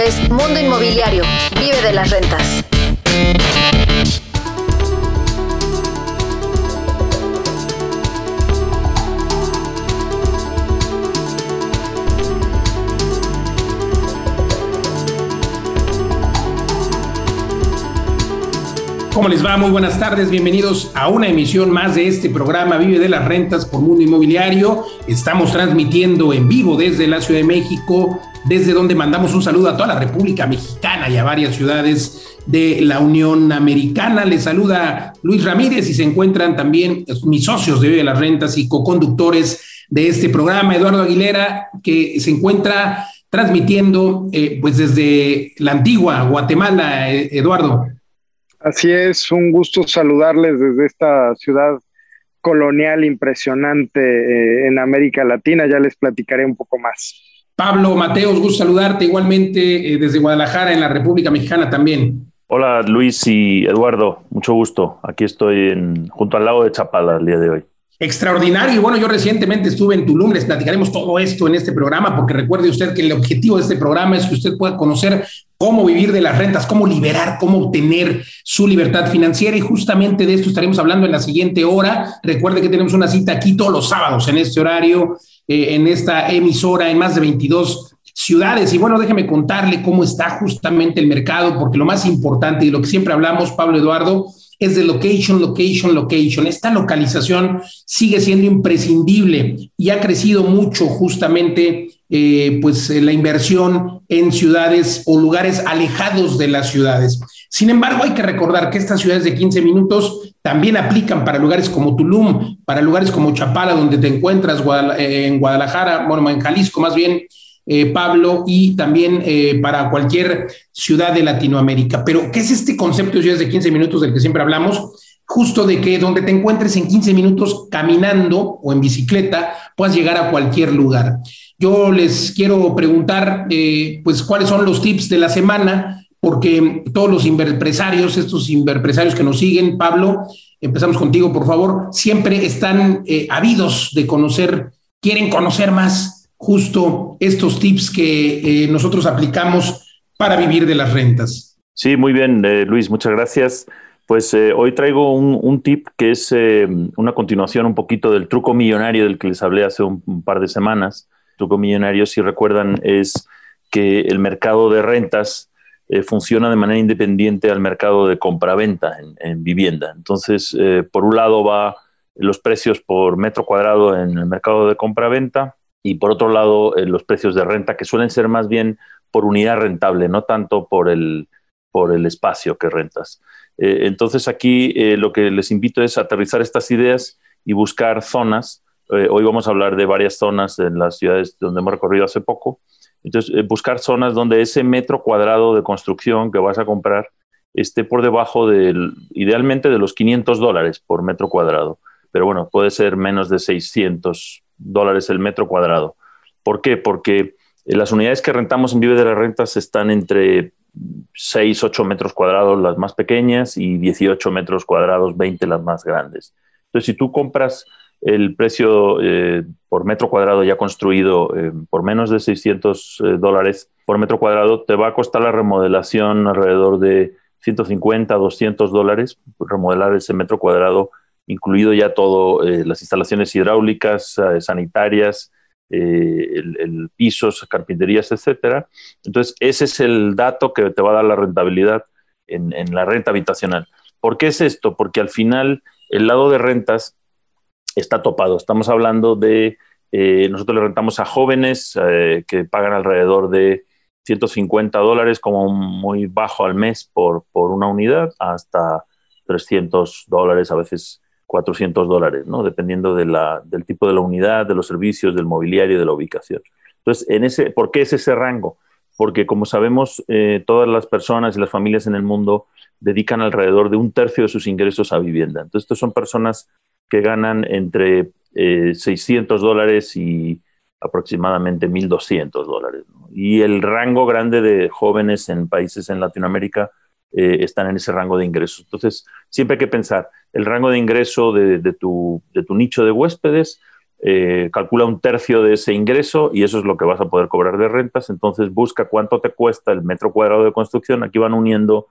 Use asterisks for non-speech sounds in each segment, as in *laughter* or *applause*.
es Mundo Inmobiliario. Vive de las rentas. ¿Cómo les va? Muy buenas tardes, bienvenidos a una emisión más de este programa Vive de las Rentas por Mundo Inmobiliario. Estamos transmitiendo en vivo desde la Ciudad de México, desde donde mandamos un saludo a toda la República Mexicana y a varias ciudades de la Unión Americana. Les saluda Luis Ramírez y se encuentran también mis socios de Vive de las Rentas y co-conductores de este programa, Eduardo Aguilera, que se encuentra transmitiendo eh, pues desde la antigua Guatemala, eh, Eduardo. Así es, un gusto saludarles desde esta ciudad colonial impresionante eh, en América Latina. Ya les platicaré un poco más. Pablo Mateos, gusto saludarte igualmente eh, desde Guadalajara, en la República Mexicana también. Hola Luis y Eduardo, mucho gusto. Aquí estoy en, junto al lago de Chapala el día de hoy. Extraordinario. Y bueno, yo recientemente estuve en Tulum, les platicaremos todo esto en este programa, porque recuerde usted que el objetivo de este programa es que usted pueda conocer cómo vivir de las rentas, cómo liberar, cómo obtener su libertad financiera. Y justamente de esto estaremos hablando en la siguiente hora. Recuerde que tenemos una cita aquí todos los sábados en este horario, eh, en esta emisora, en más de 22 ciudades. Y bueno, déjeme contarle cómo está justamente el mercado, porque lo más importante y lo que siempre hablamos, Pablo Eduardo, es de location, location, location. Esta localización sigue siendo imprescindible y ha crecido mucho justamente eh, pues la inversión en ciudades o lugares alejados de las ciudades. Sin embargo, hay que recordar que estas ciudades de 15 minutos también aplican para lugares como Tulum, para lugares como Chapala, donde te encuentras eh, en Guadalajara, bueno, en Jalisco más bien, eh, Pablo, y también eh, para cualquier ciudad de Latinoamérica. Pero, ¿qué es este concepto de ciudades de 15 minutos del que siempre hablamos? Justo de que donde te encuentres en 15 minutos caminando o en bicicleta, puedas llegar a cualquier lugar. Yo les quiero preguntar, eh, pues, cuáles son los tips de la semana, porque todos los empresarios, estos empresarios que nos siguen, Pablo, empezamos contigo, por favor, siempre están habidos de conocer, quieren conocer más justo estos tips que eh, nosotros aplicamos para vivir de las rentas. Sí, muy bien, eh, Luis, muchas gracias. Pues eh, hoy traigo un, tip que es una continuación un poquito del truco millonario del que les hablé hace un, par de semanas. El truco millonario, si recuerdan, es que el mercado de rentas funciona de manera independiente al mercado de compraventa en, en vivienda. Entonces, por un lado va los precios por metro cuadrado en el mercado de compraventa y por otro lado eh, los precios de renta que suelen ser más bien por unidad rentable, no tanto por el, por el espacio que rentas. Eh, entonces aquí eh, lo que les invito es aterrizar estas ideas y buscar zonas. hoy vamos a hablar de varias zonas en las ciudades donde hemos recorrido hace poco. Entonces, buscar zonas donde ese metro cuadrado de construcción que vas a comprar esté por debajo del, idealmente de los 500 dólares por metro cuadrado. Pero bueno, puede ser menos de 600 dólares el metro cuadrado. ¿Por qué? Porque eh, las unidades que rentamos en Vive de las Rentas están entre 6, 8 metros cuadrados las más pequeñas y 18 metros cuadrados, 20 las más grandes. Entonces, si tú compras el precio eh, por metro cuadrado ya construido eh, por menos de 600 dólares por metro cuadrado, te va a costar la remodelación alrededor de 150, 200 dólares, remodelar ese metro cuadrado incluido ya todo, eh, las instalaciones hidráulicas, eh, sanitarias, eh, el, pisos, carpinterías, etcétera. Entonces, ese es el dato que te va a dar la rentabilidad en, la renta habitacional. ¿Por qué es esto? Porque al final el lado de rentas está topado. Estamos hablando de, nosotros le rentamos a jóvenes que pagan alrededor de 150 dólares como muy bajo al mes por, por una unidad, hasta 300 dólares, a veces 400 dólares, ¿no? dependiendo de la, del tipo de la unidad, de los servicios, del mobiliario, de la ubicación. Entonces, en ese, ¿por qué es ese rango? Porque como sabemos, eh, todas las personas y las familias en el mundo dedican alrededor de un tercio de sus ingresos a vivienda. Entonces, estas son personas que ganan entre 600 eh, dólares y aproximadamente 1.200 dólares. Y el rango grande de jóvenes en países en Latinoamérica eh, están en ese rango de ingresos. Entonces, siempre hay que pensar el rango de ingreso de, tu, nicho de huéspedes eh, calcula un tercio de ese ingreso y eso es lo que vas a poder cobrar de rentas. Entonces busca cuánto te cuesta el metro cuadrado de construcción. Aquí van uniendo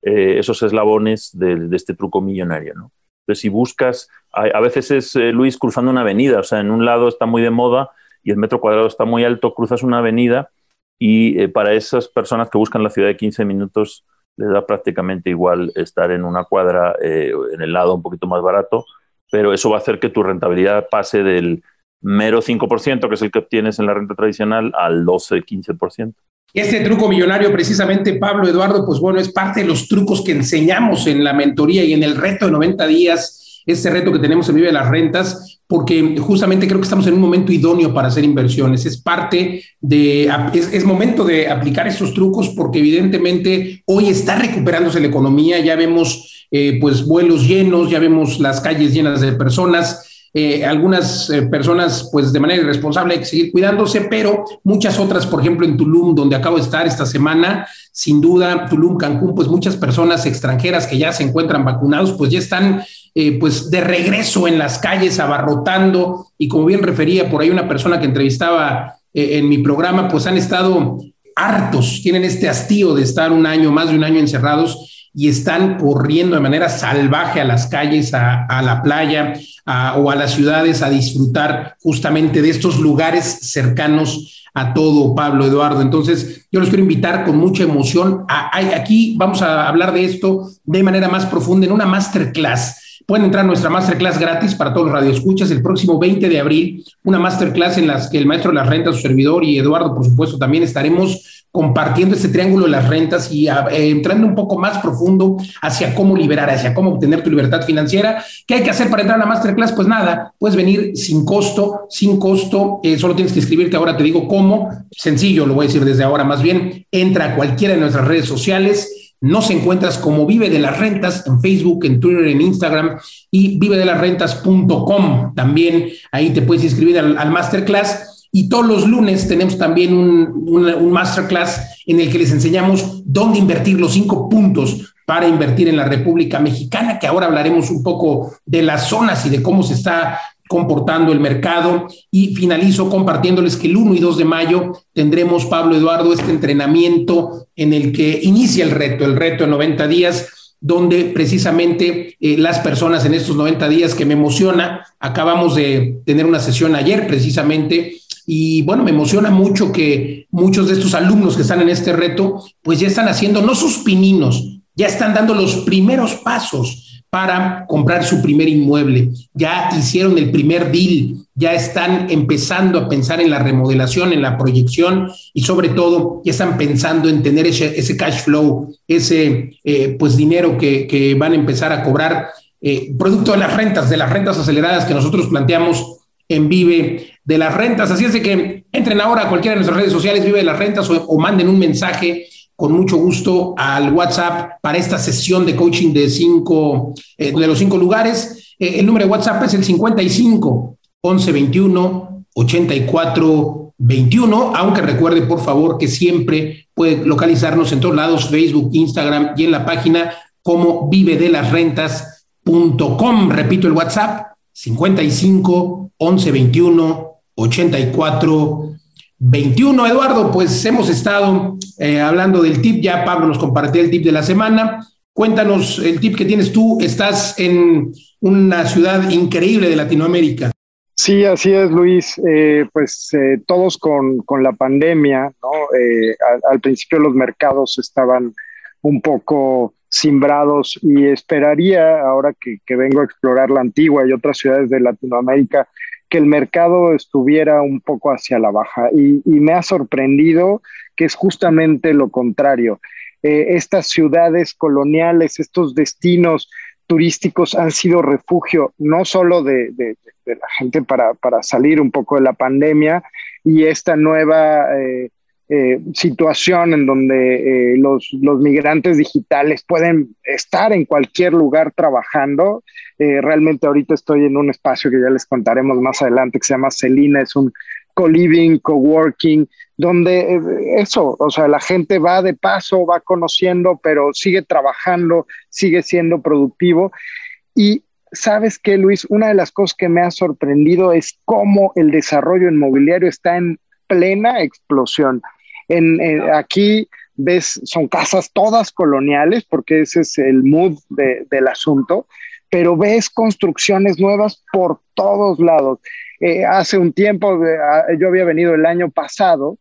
eh, esos eslabones de, este truco millonario. ¿no? Entonces, si buscas, a, veces es Luis cruzando una avenida, o sea, en un lado está muy de moda y el metro cuadrado está muy alto, cruzas una avenida y para esas personas que buscan la ciudad de 15 minutos les da prácticamente igual estar en una cuadra en el lado un poquito más barato pero eso va a hacer que tu rentabilidad pase del mero 5%, que es el que obtienes en la renta tradicional, al 12-15%. Este truco millonario, precisamente, Pablo Eduardo, pues bueno, es parte de los trucos que enseñamos en la mentoría y en el reto de 90 días, este reto que tenemos en Vive las Rentas, porque justamente creo que estamos en un momento idóneo para hacer inversiones. Es parte de, es, momento de aplicar estos trucos porque evidentemente hoy está recuperándose la economía, ya vemos eh, pues vuelos llenos, ya vemos las calles llenas de personas. Eh, algunas eh, personas, pues de manera irresponsable hay que seguir cuidándose, pero muchas otras, por ejemplo, en Tulum, donde acabo de estar esta semana, sin duda, Tulum, Cancún, pues muchas personas extranjeras que ya se encuentran vacunados, pues ya están pues de regreso en las calles, abarrotando, y como bien refería por ahí una persona que entrevistaba en mi programa, pues han estado hartos, tienen este hastío de estar un año, más de un año encerrados, y están corriendo de manera salvaje a las calles, a, la playa o a las ciudades a disfrutar justamente de estos lugares cercanos a todo, Pablo Eduardo. Entonces, yo los quiero invitar con mucha emoción. aquí vamos a hablar de esto de manera más profunda en una masterclass. Pueden entrar a nuestra masterclass gratis para todos los radioescuchas el próximo 20 de abril, una masterclass en la que el maestro de las rentas, su servidor y Eduardo, por supuesto, también estaremos compartiendo este triángulo de las rentas y ah, eh, entrando un poco más profundo hacia cómo liberar, hacia cómo obtener tu libertad financiera. ¿Qué hay que hacer para entrar a la masterclass? Pues nada, puedes venir sin costo, sin costo, eh, solo tienes que escribirte, ahora te digo cómo, sencillo, lo voy a decir desde ahora más bien, entra a cualquiera de nuestras redes sociales, nos encuentras como Vive de las Rentas en Facebook, en Twitter, en Instagram y vive de las rentas.com. También ahí te puedes inscribir al, al masterclass y todos los lunes tenemos también un, masterclass en el que les enseñamos dónde invertir los cinco puntos para invertir en la República Mexicana, que ahora hablaremos un poco de las zonas y de cómo se está comportando el mercado. Y finalizo compartiéndoles que el 1 y 2 de mayo tendremos, Pablo Eduardo, este entrenamiento en el que inicia el reto, el reto de 90 días, donde precisamente eh, las personas en estos 90 días que me emociona, acabamos de tener una sesión ayer precisamente y bueno, me emociona mucho que muchos de estos alumnos que están en este reto, pues ya están haciendo no sus pininos, ya están dando los primeros pasos para comprar su primer inmueble, ya hicieron el primer deal, ya están empezando a pensar en la remodelación, en la proyección y sobre todo ya están pensando en tener ese, ese cash flow, ese eh, pues dinero que, que, van a empezar a cobrar eh, producto de las rentas, de las rentas aceleradas que nosotros planteamos en Vive de las Rentas. Así es de que entren ahora a cualquiera de nuestras redes sociales, Vive de las Rentas, o, manden un mensaje con mucho gusto al WhatsApp para esta sesión de coaching de cinco, eh, de los cinco lugares. Eh, el número de WhatsApp es el 55 11 21 84 21, aunque recuerde por favor que siempre puede localizarnos en todos lados, Facebook, Instagram y en la página como vive de las rentas.com. Repito el WhatsApp, 55 11 21 84 21. Eduardo, pues hemos estado eh, hablando del tip, ya Pablo nos compartió el tip de la semana. Cuéntanos el tip que tienes tú. Estás en una ciudad increíble de Latinoamérica. Sí, así es, Luis. Eh, pues eh, todos con, con, la pandemia, ¿no? Al, al, principio los mercados estaban un poco simbrados y esperaría, ahora que, vengo a explorar la antigua y otras ciudades de Latinoamérica, que el mercado estuviera un poco hacia la baja. Y, me ha sorprendido que es justamente lo contrario. Eh, estas ciudades coloniales, estos destinos turísticos han sido refugio no solo de, la gente para, salir un poco de la pandemia y esta nueva... Eh, eh, situación en donde eh, los, los, migrantes digitales pueden estar en cualquier lugar trabajando. Eh, realmente ahorita estoy en un espacio que ya les contaremos más adelante que se llama Celina, es un co-living, co-working, donde eso, o sea, la gente va de paso, va conociendo, pero sigue trabajando, sigue siendo productivo. Y sabes que, Luis, una de las cosas que me ha sorprendido es cómo el desarrollo inmobiliario está en plena explosión. En, aquí ves, son casas todas coloniales, porque ese es el mood del asunto, pero ves construcciones nuevas por todos lados. Eh, hace un tiempo, yo había venido el año pasado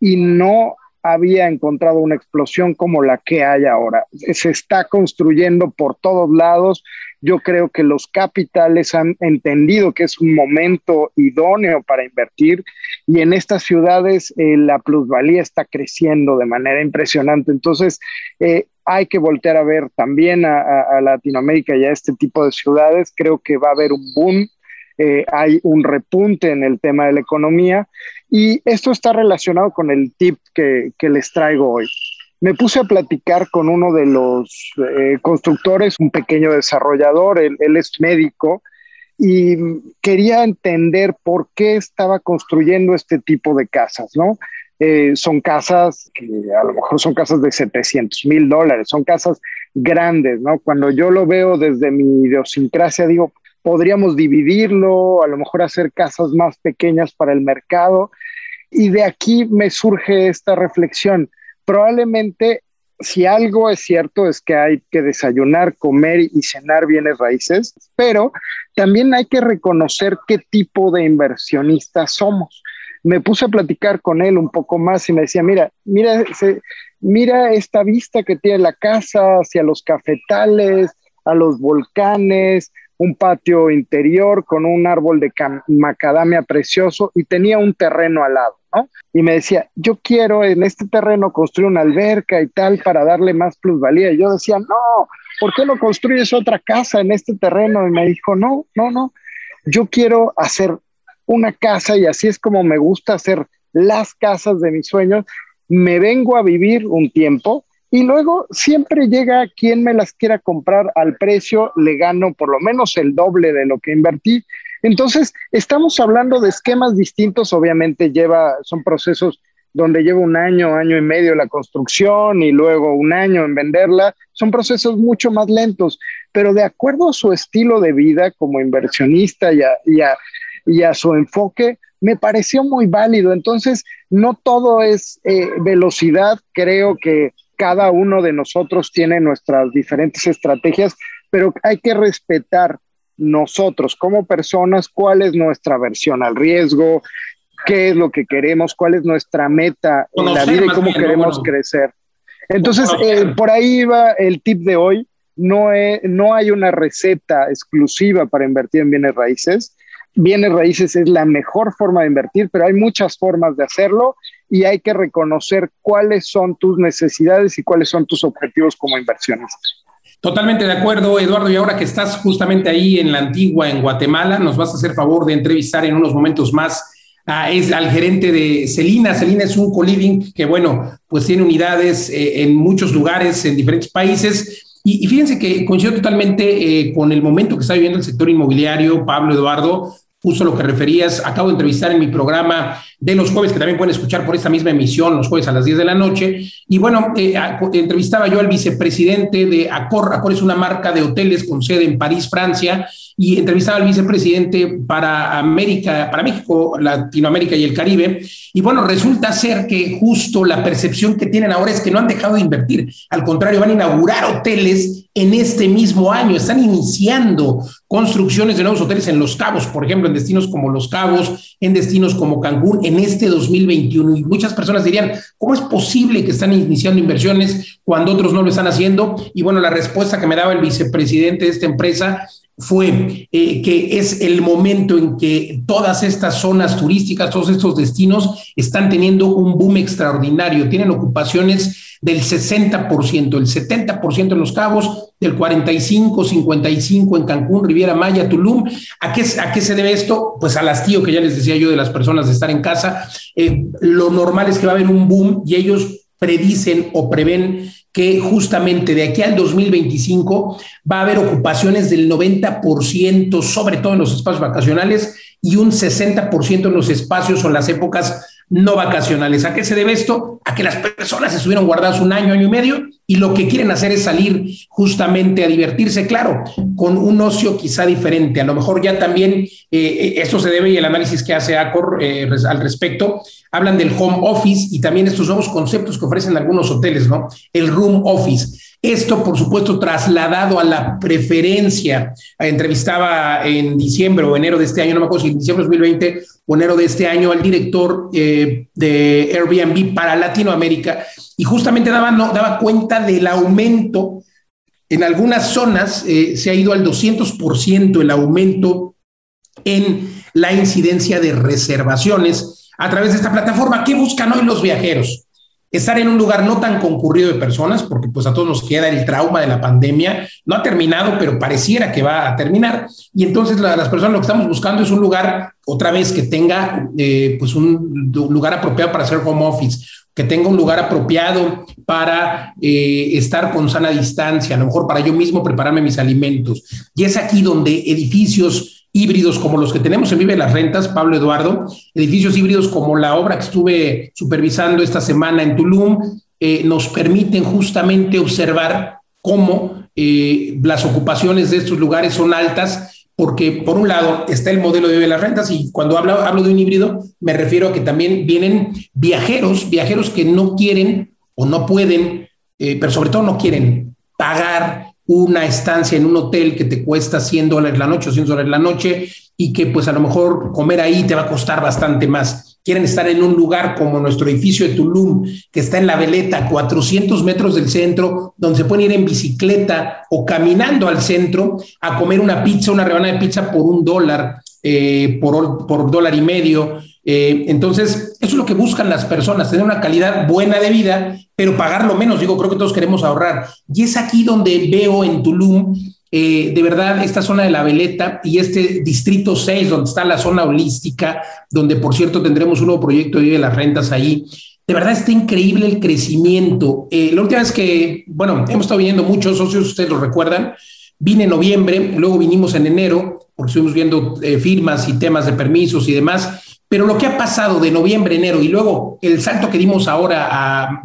y no había encontrado una explosión como la que hay ahora. Se está construyendo por todos lados. Yo creo que los capitales han entendido que es un momento idóneo para invertir y en estas ciudades eh, la plusvalía está creciendo de manera impresionante. Entonces, eh, hay que voltear a ver también a, Latinoamérica y a este tipo de ciudades. Creo que va a haber un boom. Eh, hay un repunte en el tema de la economía y esto está relacionado con el tip que, les traigo hoy. Me puse a platicar con uno de los eh, constructores, un pequeño desarrollador, él, es médico, y quería entender por qué estaba construyendo este tipo de casas, ¿no? Eh, son casas que a lo mejor son casas de 700 mil dólares, son casas grandes, ¿no? Cuando yo lo veo desde mi idiosincrasia, digo, podríamos dividirlo, a lo mejor hacer casas más pequeñas para el mercado. Y de aquí me surge esta reflexión. Probablemente si algo es cierto es que hay que desayunar, comer y cenar bienes raíces, pero también hay que reconocer qué tipo de inversionistas somos. Me puse a platicar con él un poco más y me decía, mira, mira, mira esta vista que tiene la casa hacia los cafetales, a los volcanes, un patio interior con un árbol de macadamia precioso y tenía un terreno al lado, ¿no? Y me decía, yo quiero en este terreno construir una alberca y tal para darle más plusvalía. Y yo decía, no, ¿por qué no construyes otra casa en este terreno? Y me dijo, no, no, no, yo quiero hacer una casa y así es como me gusta hacer las casas de mis sueños. Me vengo a vivir un tiempo y luego siempre llega quien me las quiera comprar al precio, le gano por lo menos el doble de lo que invertí. Entonces, estamos hablando de esquemas distintos, obviamente lleva, son procesos donde lleva un año, año y medio la construcción y luego un año en venderla, son procesos mucho más lentos, pero de acuerdo a su estilo de vida como inversionista y a, y su enfoque, me pareció muy válido. Entonces, no todo es eh, velocidad, creo que cada uno de nosotros tiene nuestras diferentes estrategias, pero hay que respetar nosotros como personas cuál es nuestra versión al riesgo, qué es lo que queremos, cuál es nuestra meta en la vida y cómo queremos crecer. Entonces, eh, por ahí va el tip de hoy. No, no hay una receta exclusiva para invertir en bienes raíces. Bienes raíces es la mejor forma de invertir, pero hay muchas formas de hacerlo y hay que reconocer cuáles son tus necesidades y cuáles son tus objetivos como inversionista. Totalmente de acuerdo, Eduardo. Y ahora que estás justamente ahí en la antigua, en Guatemala, nos vas a hacer favor de entrevistar en unos momentos más es, al gerente de Celina. Celina es un co-living que, bueno, pues tiene unidades eh, en muchos lugares, en diferentes países. Y, fíjense que coincido totalmente eh, con el momento que está viviendo el sector inmobiliario, Pablo Eduardo, justo lo que referías. Acabo de entrevistar en mi programa de los jueves, que también pueden escuchar por esta misma emisión, los jueves a las 10 de la noche. Y bueno, eh, entrevistaba yo al vicepresidente de Accor. Accor es una marca de hoteles con sede en París, Francia, y entrevistaba al vicepresidente para América, para México, Latinoamérica y el Caribe. Y bueno, resulta ser que justo la percepción que tienen ahora es que no han dejado de invertir. Al contrario, van a inaugurar hoteles en este mismo año. Están iniciando construcciones de nuevos hoteles en Los Cabos, por ejemplo, en destinos como Los Cabos, en destinos como Cancún, en este 2021. Y muchas personas dirían, ¿cómo es posible que están iniciando inversiones cuando otros no lo están haciendo? Y bueno, la respuesta que me daba el vicepresidente de esta empresa fue eh, que es el momento en que todas estas zonas turísticas, todos estos destinos están teniendo un boom extraordinario, tienen ocupaciones del 60%, el 70% en Los Cabos, del 45, 55 en Cancún, Riviera Maya, Tulum. ¿A qué, ¿A qué se debe esto? Pues al hastío que ya les decía yo de las personas de estar en casa. Eh, lo normal es que va a haber un boom y ellos predicen o prevén que justamente de aquí al 2025 va a haber ocupaciones del 90%, sobre todo en los espacios vacacionales, y un 60% en los espacios o en las épocas no vacacionales. ¿A qué se debe esto? A que las personas estuvieron guardadas un año, año y medio y lo que quieren hacer es salir justamente a divertirse, claro, con un ocio quizá diferente. A lo mejor ya también eh, esto se debe y el análisis que hace Acor eh, al respecto, hablan del home office y también estos nuevos conceptos que ofrecen algunos hoteles, ¿no? El room office. Esto, por supuesto, trasladado a la preferencia. Entrevistaba en diciembre o enero de este año, no me acuerdo si en diciembre de 2020 o enero de este año, al director eh, de Airbnb para Latinoamérica y justamente daba, no, daba cuenta del aumento. En algunas zonas eh, se ha ido al 200% el aumento en la incidencia de reservaciones a través de esta plataforma. ¿Qué buscan hoy los viajeros? estar en un lugar no tan concurrido de personas, porque pues a todos nos queda el trauma de la pandemia, no ha terminado, pero pareciera que va a terminar. Y entonces las personas lo que estamos buscando es un lugar, otra vez, que tenga eh, pues un lugar apropiado para hacer home office, que tenga un lugar apropiado para eh, estar con sana distancia, a lo mejor para yo mismo prepararme mis alimentos. Y es aquí donde edificios híbridos como los que tenemos en Vive las Rentas, Pablo Eduardo, edificios híbridos como la obra que estuve supervisando esta semana en Tulum, eh, nos permiten justamente observar cómo eh, las ocupaciones de estos lugares son altas, porque por un lado está el modelo de Vive las Rentas y cuando hablo, hablo de un híbrido me refiero a que también vienen viajeros, viajeros que no quieren o no pueden, eh, pero sobre todo no quieren pagar una estancia en un hotel que te cuesta 100 dólares la noche o 100 dólares la noche y que pues a lo mejor comer ahí te va a costar bastante más. Quieren estar en un lugar como nuestro edificio de Tulum, que está en la Veleta, 400 metros del centro, donde se pueden ir en bicicleta o caminando al centro a comer una pizza, una rebanada de pizza por un dólar, eh, por, por dólar y medio. Eh, entonces, eso es lo que buscan las personas, tener una calidad buena de vida, pero pagar lo menos. Digo, creo que todos queremos ahorrar. Y es aquí donde veo en Tulum, eh, de verdad, esta zona de la Veleta y este distrito 6, donde está la zona holística, donde por cierto tendremos un nuevo proyecto de las rentas ahí. De verdad está increíble el crecimiento. Eh, la última vez que, bueno, hemos estado viendo muchos socios, ustedes lo recuerdan, vine en noviembre, luego vinimos en enero, porque estuvimos viendo firmas y temas de permisos y demás pero lo que ha pasado de noviembre, enero y luego el salto que dimos ahora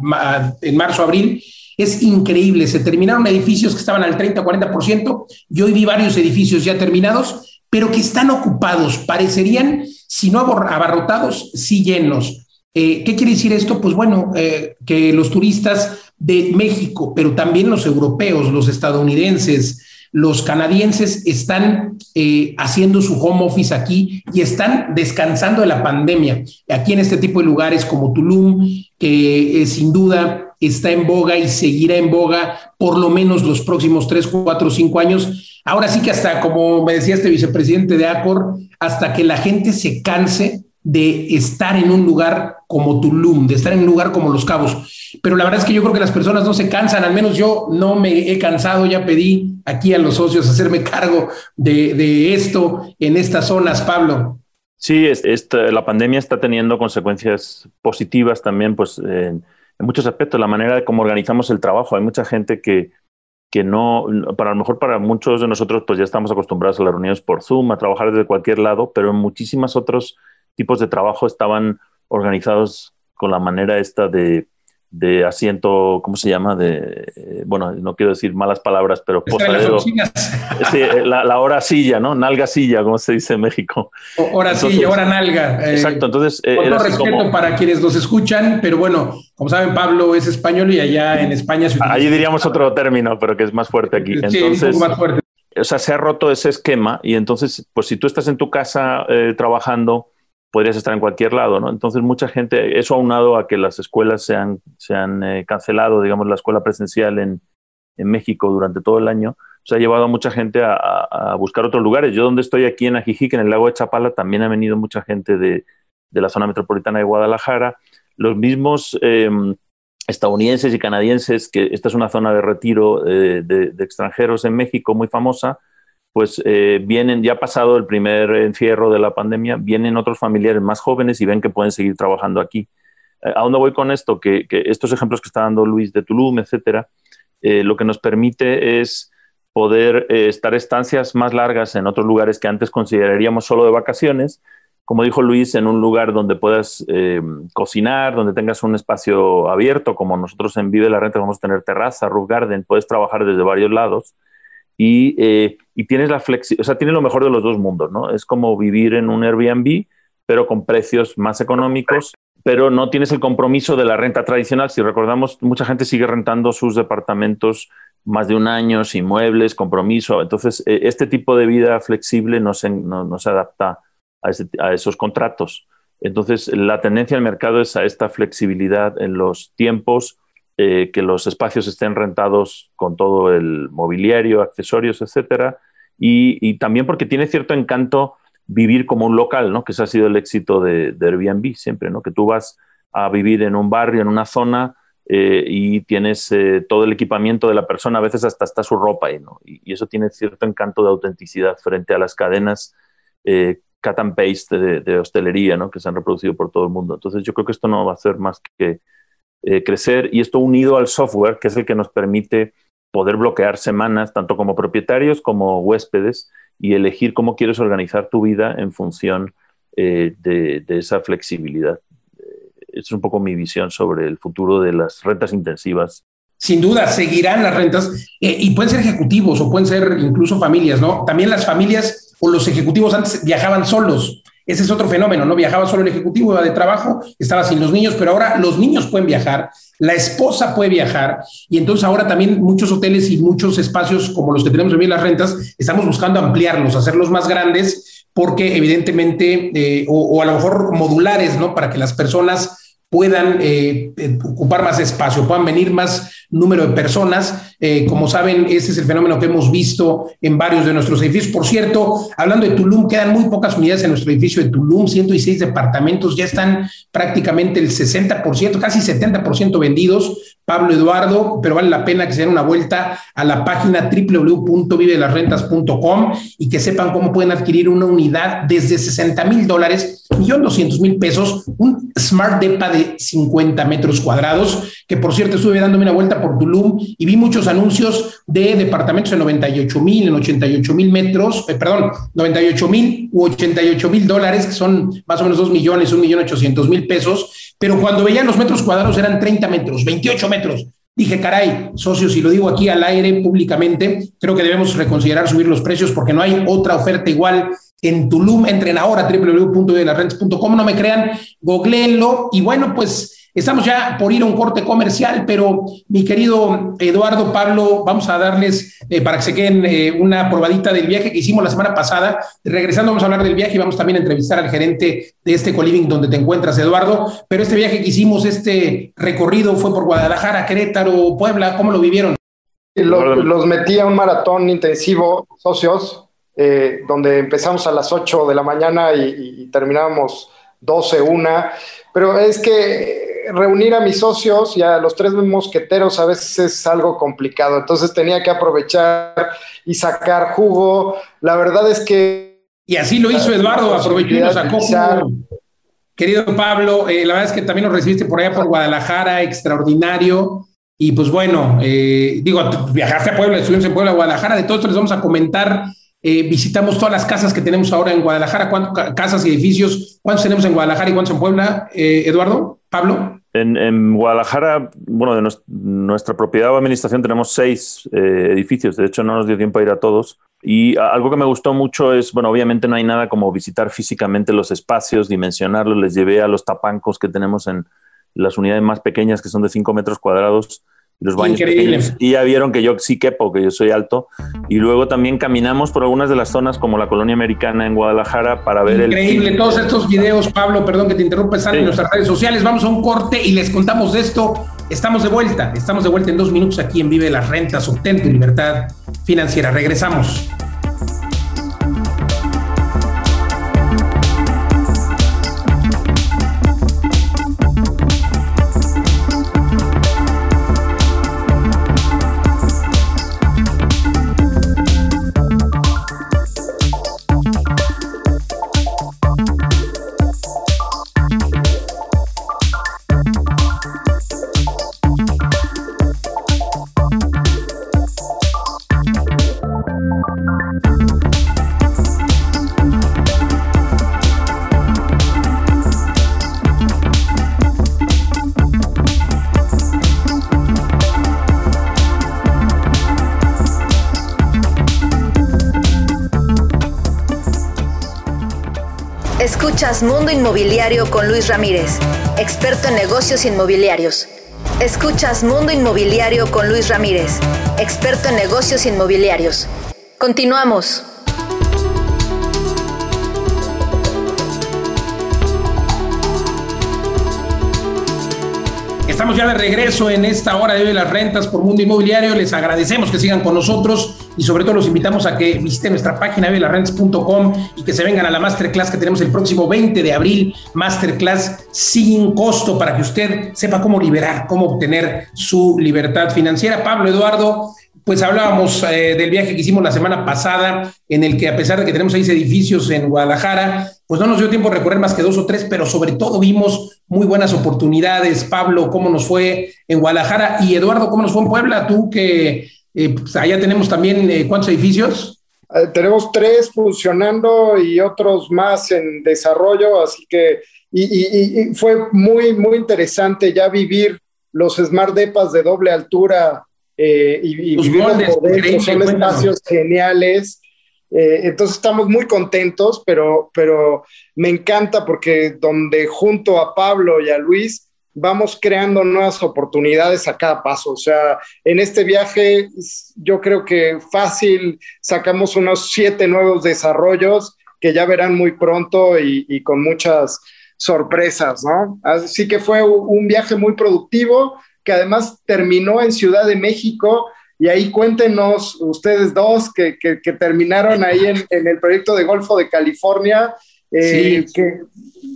en marzo, abril, es increíble. Se terminaron edificios que estaban al 30, 40%. Yo hoy vi varios edificios ya terminados, pero que están ocupados. Parecerían, si no abarrotados, sí llenos. Eh, ¿Qué quiere decir esto? Pues bueno, eh, que los turistas de México, pero también los europeos, los estadounidenses, los canadienses están eh, haciendo su home office aquí y están descansando de la pandemia. Aquí en este tipo de lugares como Tulum, que eh, sin duda está en boga y seguirá en boga por lo menos los próximos tres, cuatro, cinco años. Ahora sí que hasta, como me decía este vicepresidente de ACOR, hasta que la gente se canse de estar en un lugar como Tulum, de estar en un lugar como Los Cabos. Pero la verdad es que yo creo que las personas no se cansan, al menos yo no me he cansado, ya pedí aquí a los socios hacerme cargo de, esto en estas zonas, Pablo. Sí, la pandemia está teniendo consecuencias positivas también, pues en, muchos aspectos, la manera de cómo organizamos el trabajo. Hay mucha gente que, que no, para lo mejor para muchos de nosotros, pues ya estamos acostumbrados a las reuniones por Zoom, a trabajar desde cualquier lado, pero en muchísimas otros tipos de trabajo estaban organizados con la manera esta de, de asiento, ¿cómo se llama? De, eh, bueno, no quiero decir malas palabras, pero posadero. *laughs* Eh, la, hora silla, ¿no? Nalga silla, como se dice en México. hora silla, hora nalga. Eh, exacto, entonces... con todo respeto para quienes nos escuchan, pero bueno, como saben, Pablo es español y allá en España... Se Allí diríamos otro término, pero que es más fuerte aquí. Entonces, un poco más fuerte. O sea, se ha roto ese esquema y entonces, pues si tú estás en tu casa trabajando podrías estar en cualquier lado, ¿no? Entonces mucha gente, eso aunado a que las escuelas se han, se han eh, cancelado, digamos, la escuela presencial en, en, México durante todo el año, se ha llevado a mucha gente a, a, buscar otros lugares. Yo donde estoy aquí en Ajijic, en el lago de Chapala, también ha venido mucha gente de, de la zona metropolitana de Guadalajara. Los mismos em, estadounidenses y canadienses, que esta es una zona de retiro eh, de, de extranjeros en México muy famosa, pues eh, vienen, ya pasado el primer encierro de la pandemia, vienen otros familiares más jóvenes y ven que pueden seguir trabajando aquí. Eh, ¿A dónde voy con esto? Que, estos ejemplos que está dando Luis de Tulum, etcétera, eh, lo que nos permite es poder estar estancias más largas en otros lugares que antes consideraríamos solo de vacaciones, como dijo Luis, en un lugar donde puedas eh, cocinar, donde tengas un espacio abierto, como nosotros en Vive la Renta vamos a tener terraza, roof garden, puedes trabajar desde varios lados y, eh, tienes la flexibilidad, o sea, tienes lo mejor de los dos mundos, ¿no? Es como vivir en un Airbnb, pero con precios más económicos, pero no tienes el compromiso de la renta tradicional. Si recordamos, mucha gente sigue rentando sus departamentos más de un año, sin muebles, compromiso. Entonces, eh, este tipo de vida flexible no se, no, no se adapta a, esos contratos. Entonces, la tendencia del mercado es a esta flexibilidad en los tiempos, eh, que los espacios estén rentados con todo el mobiliario, accesorios, etcétera, y, también porque tiene cierto encanto vivir como un local, ¿no? Que ese ha sido el éxito de, Airbnb siempre, ¿no? Que tú vas a vivir en un barrio, en una zona, eh, y tienes eh, todo el equipamiento de la persona, a veces hasta está su ropa ¿no? Y, eso tiene cierto encanto de autenticidad frente a las cadenas cut and paste de, hostelería, ¿no? Que se han reproducido por todo el mundo. Entonces yo creo que esto no va a hacer más que eh, crecer y esto unido al software, que es el que nos permite poder bloquear semanas, tanto como propietarios como huéspedes, y elegir cómo quieres organizar tu vida en función eh, de, esa flexibilidad. Eh, es un poco mi visión sobre el futuro de las rentas intensivas. Sin duda, seguirán las rentas y pueden ser ejecutivos o pueden ser incluso familias, ¿no? También las familias o los ejecutivos antes viajaban solos. Ese es otro fenómeno, ¿no? Viajaba solo el ejecutivo, iba de trabajo, estaba sin los niños, pero ahora los niños pueden viajar, la esposa puede viajar, y entonces ahora también muchos hoteles y muchos espacios como los que tenemos en las rentas, estamos buscando ampliarlos, hacerlos más grandes, porque evidentemente, eh, o, o, a lo mejor modulares, ¿no? Para que las personas puedan eh, eh, ocupar más espacio, puedan venir más número de personas. Eh, como saben, ese es el fenómeno que hemos visto en varios de nuestros edificios. Por cierto, hablando de Tulum, quedan muy pocas unidades en nuestro edificio de Tulum, 106 departamentos, ya están prácticamente el 60%, casi 70% vendidos. Pablo Eduardo, pero vale la pena que se den una vuelta a la página www.vivelasrentas.com y que sepan cómo pueden adquirir una unidad desde 60 mil dólares, millón doscientos mil pesos, un Smart Depa de 50 metros cuadrados, que por cierto estuve dándome una vuelta por Tulum y vi muchos anuncios de departamentos de 98 mil, en 88 mil metros, eh, perdón, 98 mil u 88 mil dólares, que son más o menos 2 millones, 1 millón 800 mil pesos pero cuando veían los metros cuadrados eran 30 metros, 28 metros. Dije, caray, socios, y lo digo aquí al aire públicamente, creo que debemos reconsiderar subir los precios porque no hay otra oferta igual en Tulum. Entren ahora a www.delarrentes.com, no me crean, googleenlo y bueno, pues Estamos ya por ir a un corte comercial, pero mi querido Eduardo Pablo, vamos a darles eh, para que se queden eh, una probadita del viaje que hicimos la semana pasada. Regresando vamos a hablar del viaje y vamos también a entrevistar al gerente de este coliving donde te encuentras, Eduardo. Pero este viaje que hicimos, este recorrido fue por Guadalajara, Querétaro, Puebla, ¿cómo lo vivieron? Los, metí a un maratón intensivo, socios, eh, donde empezamos a las 8 de la mañana y, y terminábamos 12, una. Pero es que reunir a mis socios y a los tres mosqueteros a veces es algo complicado, entonces tenía que aprovechar y sacar jugo. La verdad es que... Y así lo hizo Eduardo, aprovechó y sacó jugo. Querido Pablo, eh, la verdad es que también nos recibiste por allá por Guadalajara, extraordinario. Y pues bueno, eh, digo, viajaste a Puebla, estuvimos en Puebla, Guadalajara, de todo esto les vamos a comentar. Eh, visitamos todas las casas que tenemos ahora en Guadalajara, ¿cuántas casas y edificios? ¿Cuántos tenemos en Guadalajara y cuántos en Puebla? Eduardo, Pablo. En, Guadalajara, bueno, de nuestra propiedad o administración tenemos seis eh, edificios, de hecho no nos dio tiempo a ir a todos. Y algo que me gustó mucho es, bueno, obviamente no hay nada como visitar físicamente los espacios, dimensionarlos. Les llevé a los tapancos que tenemos en las unidades más pequeñas, que son de 5 metros cuadrados, los baños Y ya vieron que yo sí quepo, que yo soy alto. Y luego también caminamos por algunas de las zonas como la colonia americana en Guadalajara para ver el... Increíble, todos estos videos, Pablo, perdón que te interrumpa, están en nuestras redes sociales. Vamos a un corte y les contamos de esto. Estamos de vuelta, estamos de vuelta en dos minutos aquí en Vive las Rentas, obtén tu libertad financiera. Regresamos. Escuchas Mundo Inmobiliario con Luis Ramírez, experto en negocios inmobiliarios. Escuchas Mundo Inmobiliario con Luis Ramírez, experto en negocios inmobiliarios. Continuamos. Estamos ya de regreso en esta hora de hoy de las rentas por Mundo Inmobiliario. Les agradecemos que sigan con nosotros y sobre todo los invitamos a que visiten nuestra página de rentas.com y que se vengan a la masterclass que tenemos el próximo 20 de abril, masterclass sin costo para que usted sepa cómo liberar, cómo obtener su libertad financiera. Pablo Eduardo, pues hablábamos eh, del viaje que hicimos la semana pasada, en el que a pesar de que tenemos seis edificios en Guadalajara, pues no nos dio tiempo de recorrer más que dos o tres, pero sobre todo vimos muy buenas oportunidades. Pablo, ¿cómo nos fue en Guadalajara? Y Eduardo, ¿cómo nos fue en Puebla? Tú que eh, pues allá tenemos también, eh, ¿cuántos edificios? tenemos tres funcionando y otros más en desarrollo, así que y, fue muy, muy interesante ya vivir los Smart Depas de doble altura eh, y, y son espacios geniales. Eh, entonces estamos muy contentos, pero, pero me encanta porque donde junto a Pablo y a Luis vamos creando nuevas oportunidades a cada paso. O sea, en este viaje yo creo que fácil sacamos unos siete nuevos desarrollos que ya verán muy pronto y, y con muchas sorpresas, ¿no? Así que fue un viaje muy productivo que además terminó en Ciudad de México. Y ahí cuéntenos ustedes dos que, que, terminaron ahí en, en, el proyecto de Golfo de California, eh, que,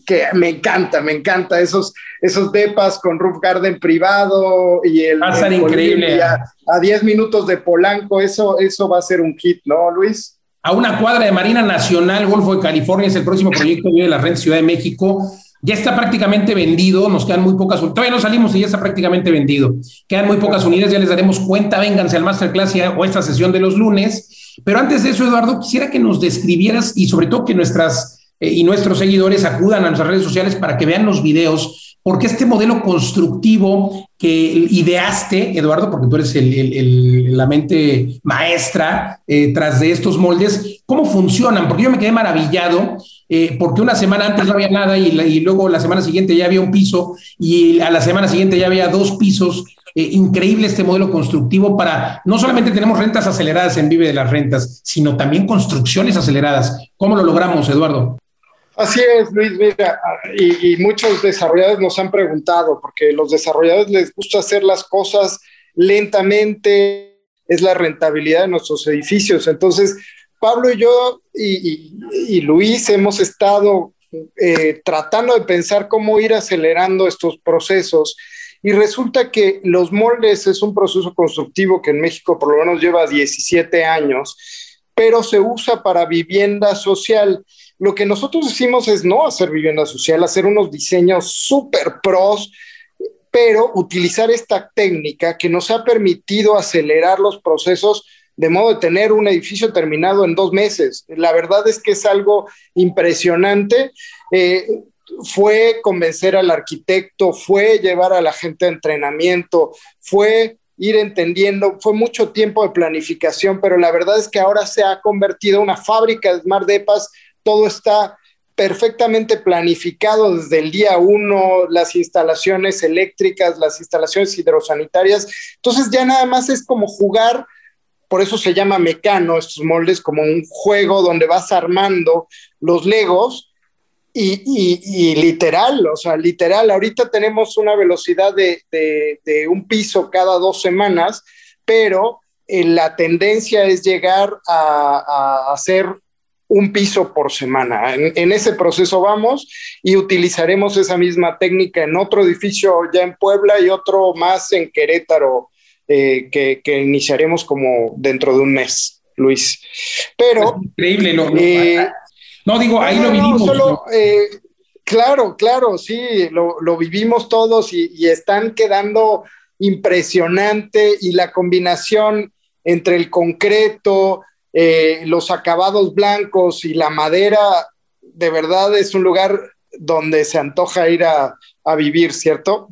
que, me encanta, me encanta esos, esos depas con roof garden privado y el... Va a increíble. A 10 minutos de Polanco, eso, eso va a ser un hit, ¿no, Luis? A una cuadra de Marina Nacional, Golfo de California, es el próximo proyecto de la Red Ciudad de México ya está prácticamente vendido, nos quedan muy pocas, todavía no salimos y ya está prácticamente vendido. Quedan muy pocas unidades, ya les daremos cuenta, vénganse al Masterclass o esta sesión de los lunes. Pero antes de eso, Eduardo, quisiera que nos describieras y sobre todo que nuestras eh, y nuestros seguidores acudan a nuestras redes sociales para que vean los videos, porque este modelo constructivo que ideaste, Eduardo, porque tú eres el, la mente maestra eh, tras de estos moldes, ¿cómo funcionan? Porque yo me quedé maravillado eh, porque una semana antes no había nada y, luego la semana siguiente ya había un piso y a la semana siguiente ya había dos pisos. Increíble este modelo constructivo para, no solamente tenemos rentas aceleradas en Vive de las Rentas, sino también construcciones aceleradas. ¿Cómo lo logramos, Eduardo? Así es, Luis, mira, y, muchos desarrolladores nos han preguntado, porque los desarrolladores les gusta hacer las cosas lentamente, es la rentabilidad de nuestros edificios. Entonces, Pablo y yo y, Luis hemos estado eh, tratando de pensar cómo ir acelerando estos procesos. Y resulta que los moldes es un proceso constructivo que en México por lo menos lleva 17 años, pero se usa para vivienda social. Lo que nosotros decimos es no hacer vivienda social, hacer unos diseños súper pros, pero utilizar esta técnica que nos ha permitido acelerar los procesos de modo de tener un edificio terminado en dos meses. La verdad es que es algo impresionante. Eh, fue convencer al arquitecto, fue llevar a la gente a entrenamiento, fue ir entendiendo, fue mucho tiempo de planificación, pero la verdad es que ahora se ha convertido en una fábrica de Smart Depas, todo está perfectamente planificado desde el día uno, las instalaciones eléctricas, las instalaciones hidrosanitarias. Entonces ya nada más es como jugar por eso se llama mecano, estos moldes, como un juego donde vas armando los legos y, literal, o sea, literal, ahorita tenemos una velocidad de, un piso cada dos semanas, pero eh, la tendencia es llegar a, hacer un piso por semana. en, ese proceso vamos y utilizaremos esa misma técnica en otro edificio ya en Puebla y otro más en Querétaro eh, que, iniciaremos como dentro de un mes, Luis. Pero... increíble, no, eh, no, digo, ahí lo vivimos. Eh, claro, claro, sí, lo, vivimos todos y, están quedando impresionante y la combinación entre el concreto, los acabados blancos y la madera, de verdad es un lugar donde se antoja ir a, a vivir, ¿cierto?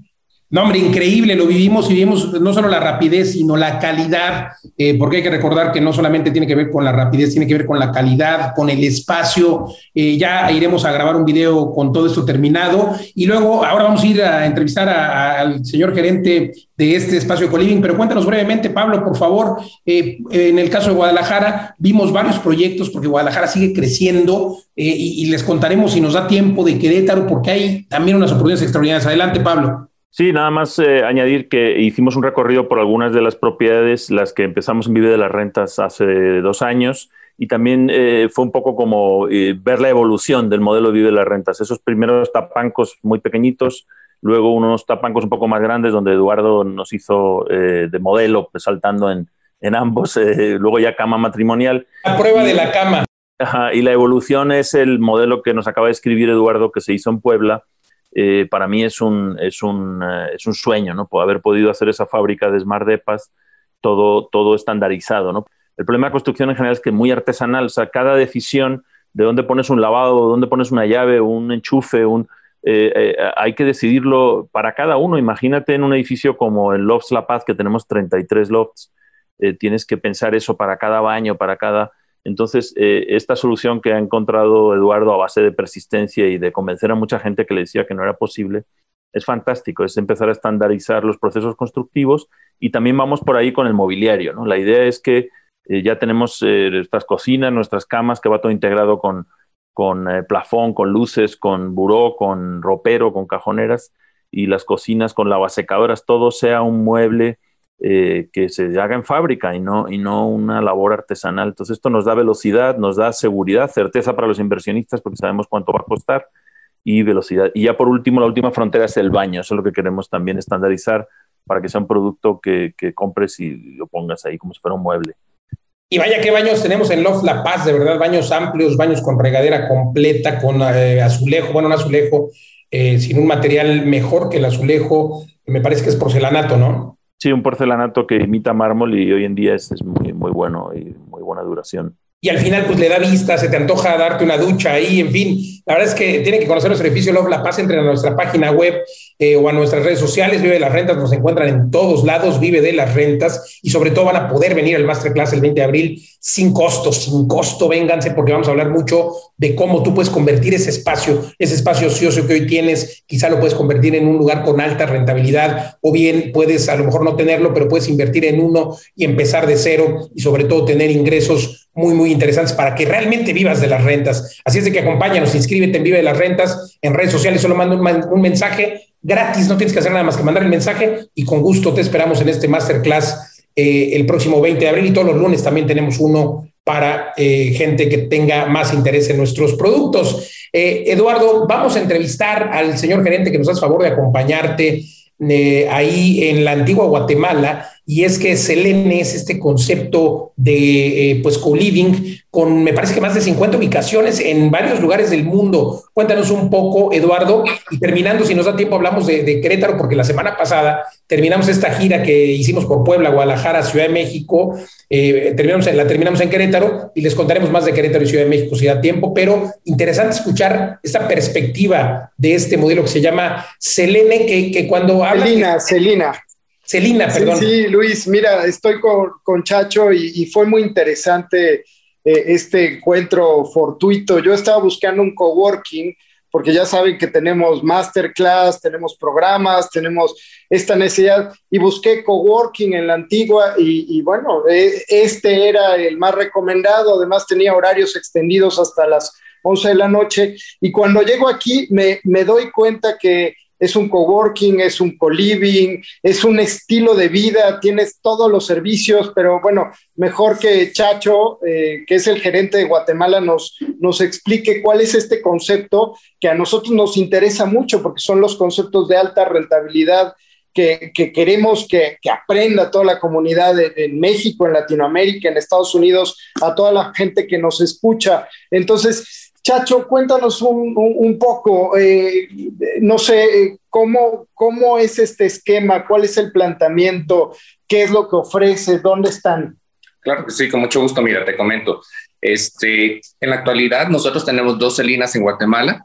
No, hombre, increíble, lo vivimos y vivimos no solo la rapidez, sino la calidad, eh, porque hay que recordar que no solamente tiene que ver con la rapidez, tiene que ver con la calidad, con el espacio. Eh, ya iremos a grabar un video con todo esto terminado y luego ahora vamos a ir a entrevistar al señor gerente de este espacio Coliving, pero cuéntanos brevemente, Pablo, por favor, eh, en el caso de Guadalajara, vimos varios proyectos porque Guadalajara sigue creciendo y, y les contaremos si nos da tiempo de Querétaro, porque hay también unas oportunidades extraordinarias. Adelante, Pablo. Sí, nada más eh, añadir que hicimos un recorrido por algunas de las propiedades, las que empezamos en Vive de las Rentas hace dos años, y también eh, fue un poco como eh, ver la evolución del modelo Vive de las Rentas. Esos primeros tapancos muy pequeñitos, luego unos tapancos un poco más grandes, donde Eduardo nos hizo de modelo, pues, saltando en, en ambos, *laughs* luego ya cama matrimonial. La prueba de la cama. y la evolución es el modelo que nos acaba de escribir Eduardo, que se hizo en Puebla eh, para mí es un, es un, eh, es un sueño, ¿no? Haber podido hacer esa fábrica de Smart Depas, todo, todo estandarizado, ¿no? El problema de construcción en general es que es muy artesanal, o sea, cada decisión de dónde pones un lavado, dónde pones una llave, un enchufe, un, eh, hay que decidirlo para cada uno. Imagínate en un edificio como el Lofts La Paz, que tenemos 33 lofts, tienes que pensar eso para cada baño, para cada... Entonces, eh, esta solución que ha encontrado Eduardo a base de persistencia y de convencer a mucha gente que le decía que no era posible, es fantástico, es empezar a estandarizar los procesos constructivos y también vamos por ahí con el mobiliario. ¿no? La idea es que eh, ya tenemos eh, nuestras cocinas, nuestras camas, que va todo integrado con, con plafón, con luces, con buró, con ropero, con cajoneras y las cocinas con lavasecadoras, todo sea un mueble eh, que se haga en fábrica y no, y no una labor artesanal. Entonces esto nos da velocidad, nos da seguridad, certeza para los inversionistas porque sabemos cuánto va a costar y velocidad. Y ya por último, la última frontera es el baño. Eso es lo que queremos también estandarizar para que sea un producto que, que compres y lo pongas ahí como si fuera un mueble. Y vaya qué baños tenemos en Loft La Paz, de verdad, baños amplios, baños con regadera completa, con eh, azulejo, bueno, un azulejo eh, sin un material mejor que el azulejo, me parece que es porcelanato, ¿no? Sí, un porcelanato que imita mármol y hoy en día es, muy, muy bueno y muy buena duración y al final pues le da vista, se te antoja darte una ducha ahí, en fin. La verdad es que tienen que conocer nuestro edificio Love La Paz, entren a nuestra página web eh, o a nuestras redes sociales, Vive de las Rentas, nos encuentran en todos lados, Vive de las Rentas, y sobre todo van a poder venir al Masterclass el 20 de abril sin costo, sin costo, vénganse porque vamos a hablar mucho de cómo tú puedes convertir ese espacio, ese espacio ocioso que hoy tienes, quizá lo puedes convertir en un lugar con alta rentabilidad, o bien puedes a lo mejor no tenerlo, pero puedes invertir en uno y empezar de cero y sobre todo tener ingresos muy, muy interesantes para que realmente vivas de las rentas. Así es de que acompáñanos, inscríbete en Vive de las Rentas en redes sociales, solo manda un, mensaje gratis, no tienes que hacer nada más que mandar el mensaje y con gusto te esperamos en este masterclass eh, el próximo 20 de abril y todos los lunes también tenemos uno para eh, gente que tenga más interés en nuestros productos. Eh, Eduardo, vamos a entrevistar al señor gerente que nos hace favor de acompañarte ahí en la antigua Guatemala y es que Selene es este concepto de eh, pues co-living con me parece que más de 50 ubicaciones en varios lugares del mundo. Cuéntanos un poco, Eduardo, y terminando, si nos da tiempo, hablamos de, de, Querétaro, porque la semana pasada terminamos esta gira que hicimos por Puebla, Guadalajara, Ciudad de México, eh, terminamos, la terminamos en Querétaro y les contaremos más de Querétaro y Ciudad de México si da tiempo, pero interesante escuchar esta perspectiva de este modelo que se llama Selene, que, que cuando habla... Celina, Celina. Celina, perdón. Sí, Luis, mira, estoy con, Chacho y, fue muy interesante eh, este encuentro fortuito. Yo estaba buscando un coworking porque ya saben que tenemos masterclass, tenemos programas, tenemos esta necesidad y busqué coworking en la antigua y, bueno, e, este era el más recomendado, además tenía horarios extendidos hasta las 11 de la noche y cuando llego aquí me, me doy cuenta que es un coworking, es un co-living, es un estilo de vida, tienes todos los servicios, pero bueno, mejor que Chacho, eh, que es el gerente de Guatemala, nos, nos explique cuál es este concepto que a nosotros nos interesa mucho, porque son los conceptos de alta rentabilidad. Que, queremos que, aprenda toda la comunidad en México, en Latinoamérica, en Estados Unidos, a toda la gente que nos escucha. Entonces, Chacho, cuéntanos un, poco, eh, no sé, cómo, cómo es este esquema, cuál es el planteamiento, qué es lo que ofrece, dónde están. Claro que sí, con mucho gusto. Mira, te comento. Este, en la actualidad, nosotros tenemos dos celinas en Guatemala.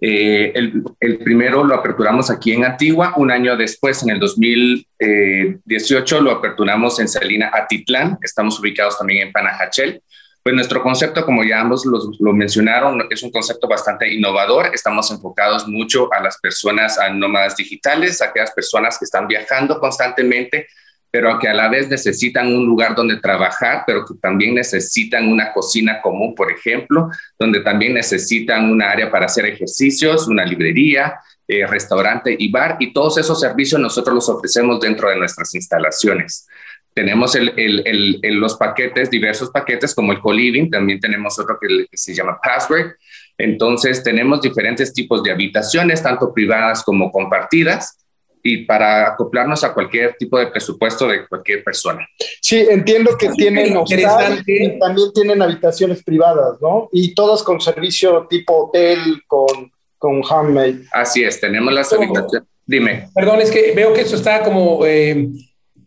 Eh, el, el, primero lo aperturamos aquí en Antigua, un año después, en el 2018, lo aperturamos en Salina Atitlán, estamos ubicados también en Panajachel. Pues nuestro concepto, como ya ambos lo mencionaron, es un concepto bastante innovador. Estamos enfocados mucho a las personas, a nómadas digitales, a aquellas personas que están viajando constantemente, pero que a la vez necesitan un lugar donde trabajar, pero que también necesitan una cocina común, por ejemplo, donde también necesitan una área para hacer ejercicios, una librería, eh, restaurante y bar, y todos esos servicios nosotros los ofrecemos dentro de nuestras instalaciones. Tenemos el, el, el, los paquetes, diversos paquetes como el co-living, también tenemos otro que, se llama Password. Entonces tenemos diferentes tipos de habitaciones, tanto privadas como compartidas y para acoplarnos a cualquier tipo de presupuesto de cualquier persona. Sí, entiendo que tienen hostal y también tienen habitaciones privadas, ¿no? Y todas con servicio tipo hotel, con, con handmade. Así es, tenemos las habitaciones. Dime. Perdón, es que veo que esto está como... Eh,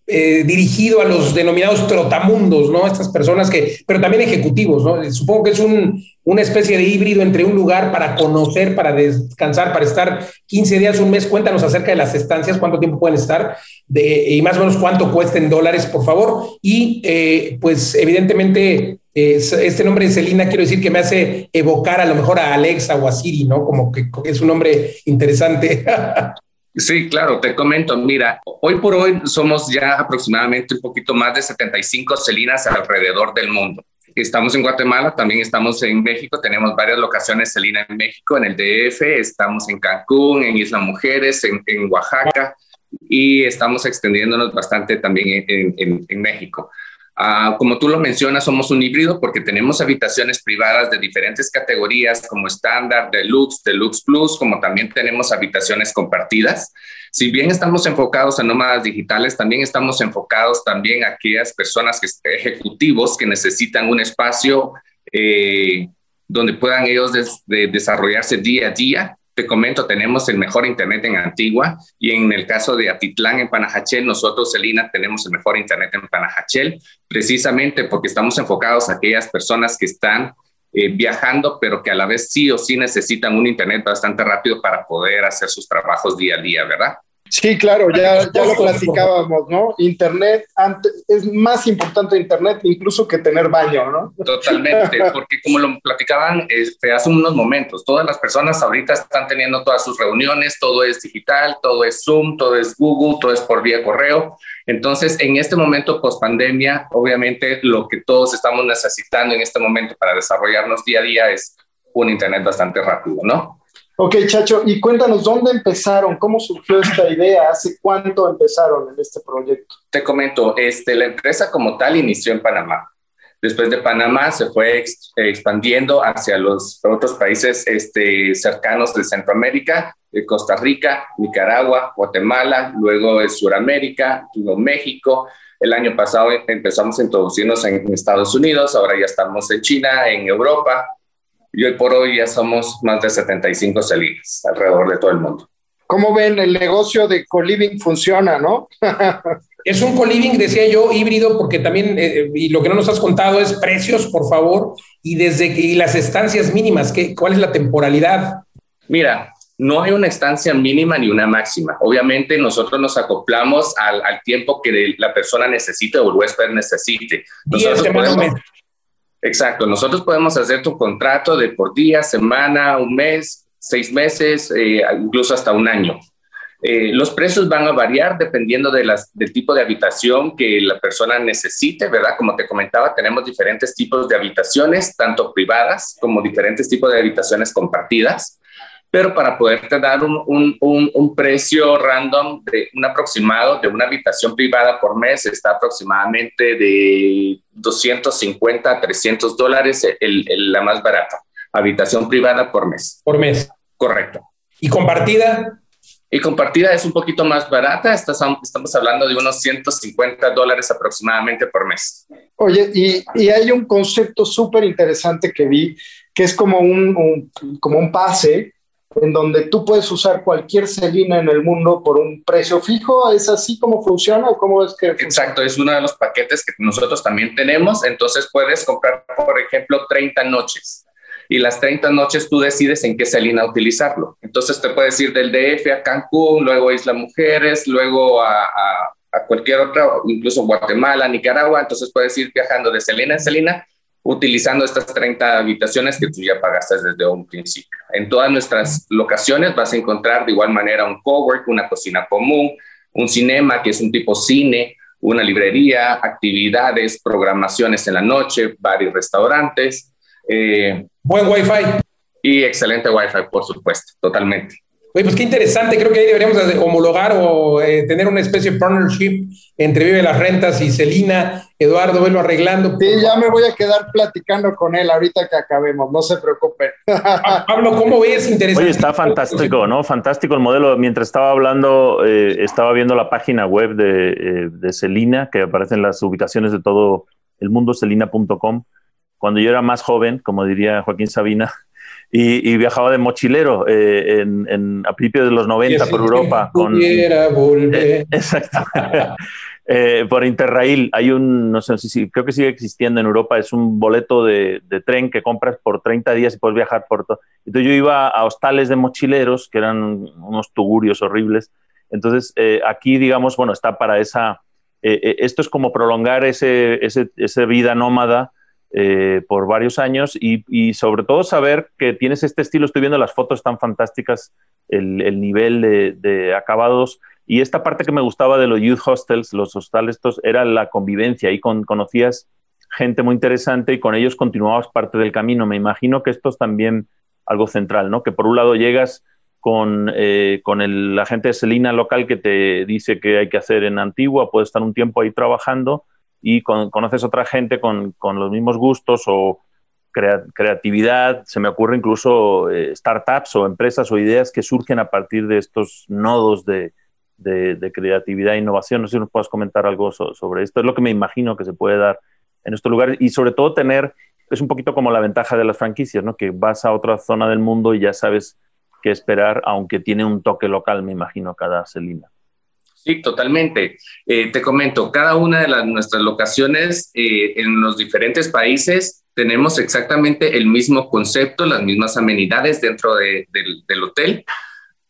eh, dirigido a los denominados trotamundos, ¿no? Estas personas que, pero también ejecutivos, ¿no? Supongo que es un, una especie de híbrido entre un lugar para conocer, para descansar, para estar 15 días, un mes. Cuéntanos acerca de las estancias, cuánto tiempo pueden estar de, y más o menos cuánto cuesta en dólares, por favor. Y eh, pues evidentemente este nombre de Celina quiero decir que me hace evocar a lo mejor a Alexa o a Siri, ¿no? Como que es un nombre interesante. *laughs* Sí, claro, te comento, mira, hoy por hoy somos ya aproximadamente un poquito más de 75 celinas alrededor del mundo. Estamos en Guatemala, también estamos en México, tenemos varias locaciones Celina en México, en el DF, estamos en Cancún, en Isla Mujeres, en, Oaxaca y estamos extendiéndonos bastante también en, en México. Ah, como tú lo mencionas, somos un híbrido porque tenemos habitaciones privadas de diferentes categorías como estándar, deluxe, deluxe plus, como también tenemos habitaciones compartidas. Si bien estamos enfocados en nómadas digitales, también estamos enfocados también a aquellas personas que, ejecutivos que necesitan un espacio eh, donde puedan ellos desarrollarse día a día te comento, tenemos el mejor Internet en Antigua y en el caso de Atitlán, en Panajachel, nosotros, Celina, tenemos el mejor Internet en Panajachel, precisamente porque estamos enfocados a aquellas personas que están eh, viajando, pero que a la vez sí o sí necesitan un Internet bastante rápido para poder hacer sus trabajos día a día, ¿verdad? Sí, claro, ya, ya lo platicábamos, ¿no? Internet es más importante Internet incluso que tener baño, ¿no? Totalmente, *laughs* porque como lo platicaban este, hace unos momentos, todas las personas ahorita están teniendo todas sus reuniones, todo es digital, todo es Zoom, todo es Google, todo es por vía correo. Entonces, en este momento post pandemia, obviamente lo que todos estamos necesitando en este momento para desarrollarnos día a día es un Internet bastante rápido, ¿no? Ok, Chacho, y cuéntanos dónde empezaron, cómo surgió esta idea, hace cuánto empezaron en este proyecto. Te comento, este, la empresa como tal inició en Panamá. Después de Panamá se fue expandiendo hacia los otros países este, cercanos de Centroamérica, Costa Rica, Nicaragua, Guatemala, luego de Sudamérica, luego México. El año pasado empezamos a introducirnos en Estados Unidos, ahora ya estamos en China, en Europa, y hoy por hoy ya somos más de 75 salinas alrededor de todo el mundo. ¿Cómo ven? El negocio de co-living funciona, ¿no? *laughs* es un co-living, decía yo, híbrido, porque también, eh, y lo que no nos has contado es precios, por favor, y desde y las estancias mínimas, ¿qué, ¿cuál es la temporalidad? Mira, no hay una estancia mínima ni una máxima. Obviamente nosotros nos acoplamos al, al tiempo que la persona necesite o el huésped necesite. Nosotros podemos, Exacto, nosotros podemos hacer tu contrato de por día, semana, un mes, seis meses, eh, incluso hasta un año. Eh, los precios van a variar dependiendo del tipo de habitación que la persona necesite, ¿verdad? Como te comentaba, tenemos diferentes tipos de habitaciones, tanto privadas como diferentes tipos de habitaciones compartidas pero para poderte dar un, un, un, precio random de un aproximado de una habitación privada por mes está aproximadamente de 250 a 300 dólares el, la más barata. Habitación privada por mes. Por mes. Correcto. ¿Y compartida? Y compartida es un poquito más barata, estamos hablando de unos 150 dólares aproximadamente por mes. Oye, y, y hay un concepto súper interesante que vi, que es como un, un, como un pase en donde tú puedes usar cualquier celina en el mundo por un precio fijo. ¿Es así como funciona o cómo es que Exacto, es uno de los paquetes que nosotros también tenemos. Entonces puedes comprar, por ejemplo, 30 noches. y las 30 noches tú decides en qué Selina utilizarlo. Entonces te puedes ir del DF a Cancún, luego Isla Mujeres, luego a, cualquier otra, incluso Guatemala, Nicaragua, entonces puedes ir viajando de Selina en Selina utilizando estas 30 habitaciones que tú ya pagaste desde un principio. En todas nuestras locaciones vas a encontrar de igual manera un cowork, una cocina común, un cinema que es un tipo cine, una librería, actividades, programaciones en la noche, varios restaurantes. Eh, Buen Wi-Fi. Y excelente Wi-Fi, por supuesto, totalmente. Oye, pues qué interesante, creo que ahí deberíamos homologar o eh, tener una especie de partnership entre Vive las Rentas y Celina. Eduardo, velo arreglando. Sí, ya me voy a quedar platicando con él ahorita que acabemos, no se preocupen. Pablo, ¿cómo ves? *laughs* Interesante. Oye, está fantástico, ¿no? Fantástico el modelo. Mientras estaba hablando, eh, estaba viendo la página web de, eh, de Celina, que aparecen las ubicaciones de todo el mundo, celina.com. Cuando yo era más joven, como diría Joaquín Sabina, y, viajaba de mochilero eh, en, a principios de los 90 por Europa. Con, eh, exacto. *laughs* Eh, por Interrail hay un, no sé si creo que sigue existiendo en Europa, es un boleto de, tren que compras por 30 días y puedes viajar por todo. Entonces yo iba a hostales de mochileros, que eran unos tugurios horribles. Entonces aquí, digamos, bueno, está para esa, esto es como prolongar ese, ese, esa vida nómada eh, por varios años y, sobre todo saber que tienes este estilo, estoy viendo las fotos tan fantásticas, el, nivel de, acabados y esta parte que me gustaba de los youth hostels, los hostales estos, era la convivencia y con, conocías gente muy interesante y con ellos continuabas parte del camino. Me imagino que esto es también algo central, ¿no? Que por un lado llegas con, eh, con el, la gente de Selina local que te dice que hay que hacer en Antigua, puedes estar un tiempo ahí trabajando y conoces otra gente con, con, los mismos gustos o creatividad. Se me ocurre incluso eh, startups o empresas o ideas que surgen a partir de estos nodos de, de, creatividad e innovación. No sé si nos puedes comentar algo sobre esto. Es lo que me imagino que se puede dar en estos lugares y sobre todo tener, es un poquito como la ventaja de las franquicias, ¿no? que vas a otra zona del mundo y ya sabes qué esperar, aunque tiene un toque local, me imagino, cada celina. Sí, totalmente. Eh, te comento, cada una de las, nuestras locaciones eh, en los diferentes países tenemos exactamente el mismo concepto, las mismas amenidades dentro del, hotel,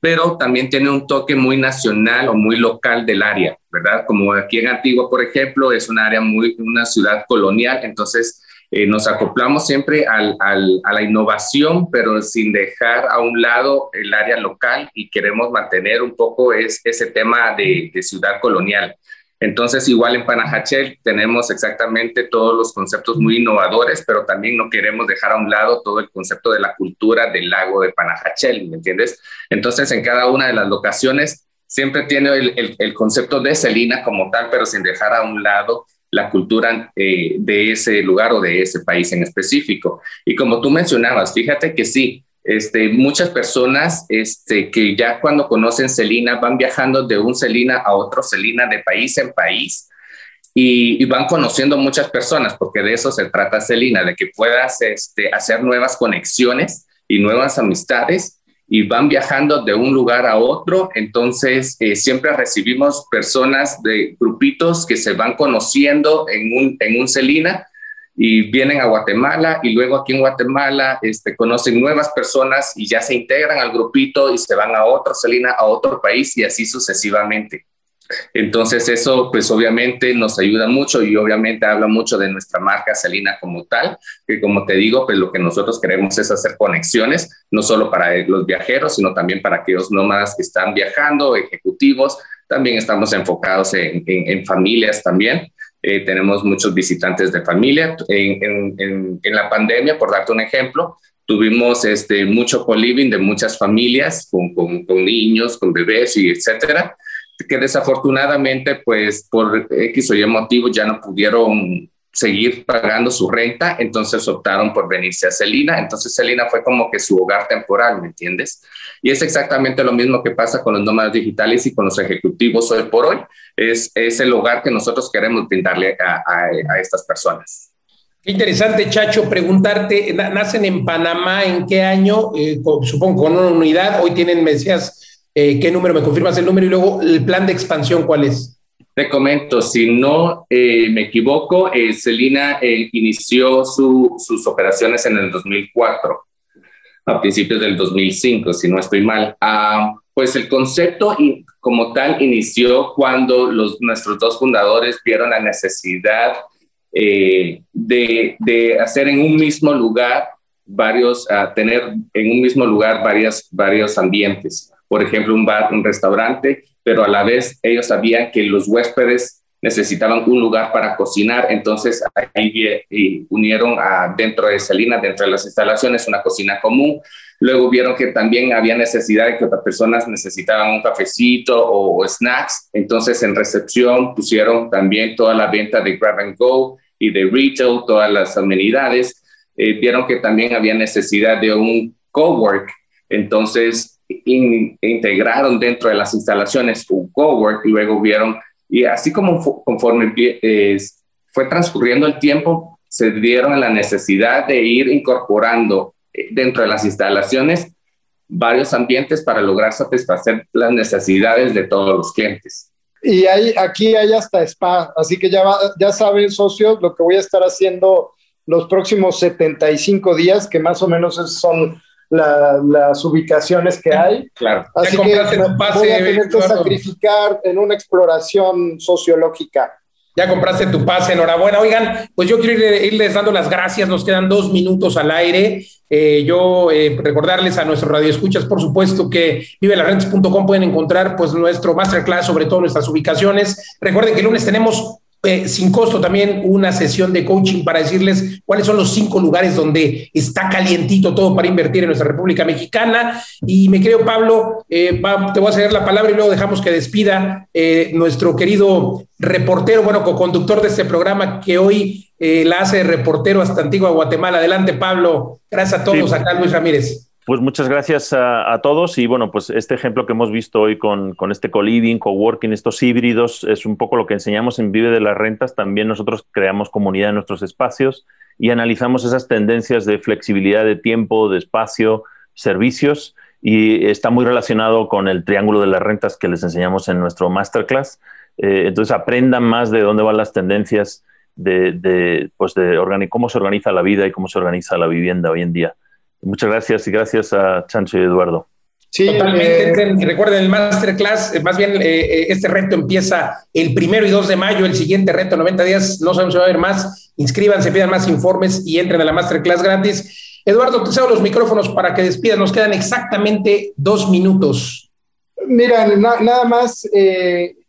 pero también tiene un toque muy nacional o muy local del área, ¿verdad? Como aquí en Antigua, por ejemplo, es un área muy, una ciudad colonial, entonces eh, nos acoplamos siempre al, a la innovación, pero sin dejar a un lado el área local y queremos mantener un poco es, ese tema de, ciudad colonial. Entonces, igual en Panajachel tenemos exactamente todos los conceptos muy innovadores, pero también no queremos dejar a un lado todo el concepto de la cultura del lago de Panajachel, ¿me entiendes? Entonces, en cada una de las locaciones siempre tiene el, el concepto de Celina como tal, pero sin dejar a un lado la cultura eh, de ese lugar o de ese país en específico. Y como tú mencionabas, fíjate que sí, este, muchas personas este, que ya cuando conocen Celina van viajando de un Celina a otro Celina de país en país y, van conociendo muchas personas, porque de eso se trata Celina, de que puedas este, hacer nuevas conexiones y nuevas amistades y van viajando de un lugar a otro. Entonces, eh, siempre recibimos personas de grupitos que se van conociendo en un, en un Celina y vienen a Guatemala y luego aquí en Guatemala este, conocen nuevas personas y ya se integran al grupito y se van a otro Celina, a otro país y así sucesivamente. Entonces eso pues obviamente nos ayuda mucho y obviamente habla mucho de nuestra marca Celina como tal, que como te digo, pues lo que nosotros queremos es hacer conexiones, no solo para los viajeros, sino también para aquellos nómadas que están viajando, ejecutivos, también estamos enfocados en, familias también. Eh, tenemos muchos visitantes de familia. En, en, la pandemia, por darte un ejemplo, tuvimos este, mucho co-living de muchas familias con, con, con niños, con bebés y etcétera que desafortunadamente, pues por X o Y motivo ya no pudieron seguir pagando su renta, entonces optaron por venirse a Celina. Entonces Celina fue como que su hogar temporal, ¿me entiendes? Y es exactamente lo mismo que pasa con los nómadas digitales y con los ejecutivos hoy por hoy. Es, es el hogar que nosotros queremos brindarle a, a, estas personas. Qué interesante, Chacho, preguntarte, nacen en Panamá, ¿en qué año? Eh, supongo con una unidad, hoy tienen, me eh, ¿Qué número? ¿Me confirmas el número? Y luego, ¿el plan de expansión cuál es? Te comento, si no eh, me equivoco, eh, Celina eh, inició sus operaciones en el 2004, a principios del 2005, si no estoy mal. Ah, pues el concepto como tal inició cuando los, nuestros dos fundadores vieron la necesidad de, de, hacer en un mismo lugar varios, a tener en un mismo lugar varias, varios ambientes. Por ejemplo, un bar, un restaurante pero a la vez ellos sabían que los huéspedes necesitaban un lugar para cocinar, entonces ahí unieron dentro de Salina, dentro de las instalaciones, una cocina común. Luego vieron que también había necesidad de que otras personas necesitaban un cafecito o, snacks, entonces en recepción pusieron también toda la venta de grab and go y de retail, todas las amenidades. Eh, vieron que también había necesidad de un cowork, entonces integraron dentro de las instalaciones un cowork y luego vieron, y así como conforme fue transcurriendo el tiempo, se dieron la necesidad de ir incorporando eh, dentro de las instalaciones varios ambientes para lograr satisfacer las necesidades de todos los clientes. Y hay, aquí hay hasta spa, así que ya, ya saben, socios, lo que voy a estar haciendo los próximos 75 días, que más o menos son las ubicaciones que hay. Claro. Así que voy a tener que sacrificar en una exploración sociológica. Ya compraste tu pase, enhorabuena. Oigan, pues yo quiero irles dando las gracias, nos quedan dos minutos al aire. Eh, yo eh, recordarles a nuestros radioescuchas, por supuesto, que vivelarentes.com pueden encontrar pues nuestro masterclass, sobre todo nuestras ubicaciones. Recuerden que el lunes tenemos eh, sin costo también una sesión de coaching para decirles cuáles son los cinco lugares donde está calientito todo para invertir en nuestra República Mexicana. Y me creo, Pablo, eh, te voy a ceder la palabra y luego dejamos que despida eh, nuestro querido reportero, bueno, co-conductor de este programa que hoy la hace de reportero hasta Antigua Guatemala. Adelante, Pablo. Gracias a todos. Acá Luis Ramírez. Pues muchas gracias a, todos y bueno, pues este ejemplo que hemos visto hoy con, este co-living, co-working, estos híbridos, es un poco lo que enseñamos en Vive de las Rentas. También nosotros creamos comunidad en nuestros espacios y analizamos esas tendencias de flexibilidad de tiempo, de espacio, servicios y está muy relacionado con el triángulo de las rentas que les enseñamos en nuestro masterclass. Eh, entonces aprendan más de dónde van las tendencias de, de, pues de cómo se organiza la vida y cómo se organiza la vivienda hoy en día. Muchas gracias y gracias a Chancho y Eduardo. Sí, Totalmente. Eh, recuerden el masterclass, eh, más bien eh, este reto empieza el primero y 2 de mayo, el siguiente reto, 90 días, no sabemos si va a haber más. Inscríbanse, pidan más informes y entren a la masterclass gratis. Eduardo, te cedo los micrófonos para que despidas. Nos quedan exactamente dos minutos. Mira, nada más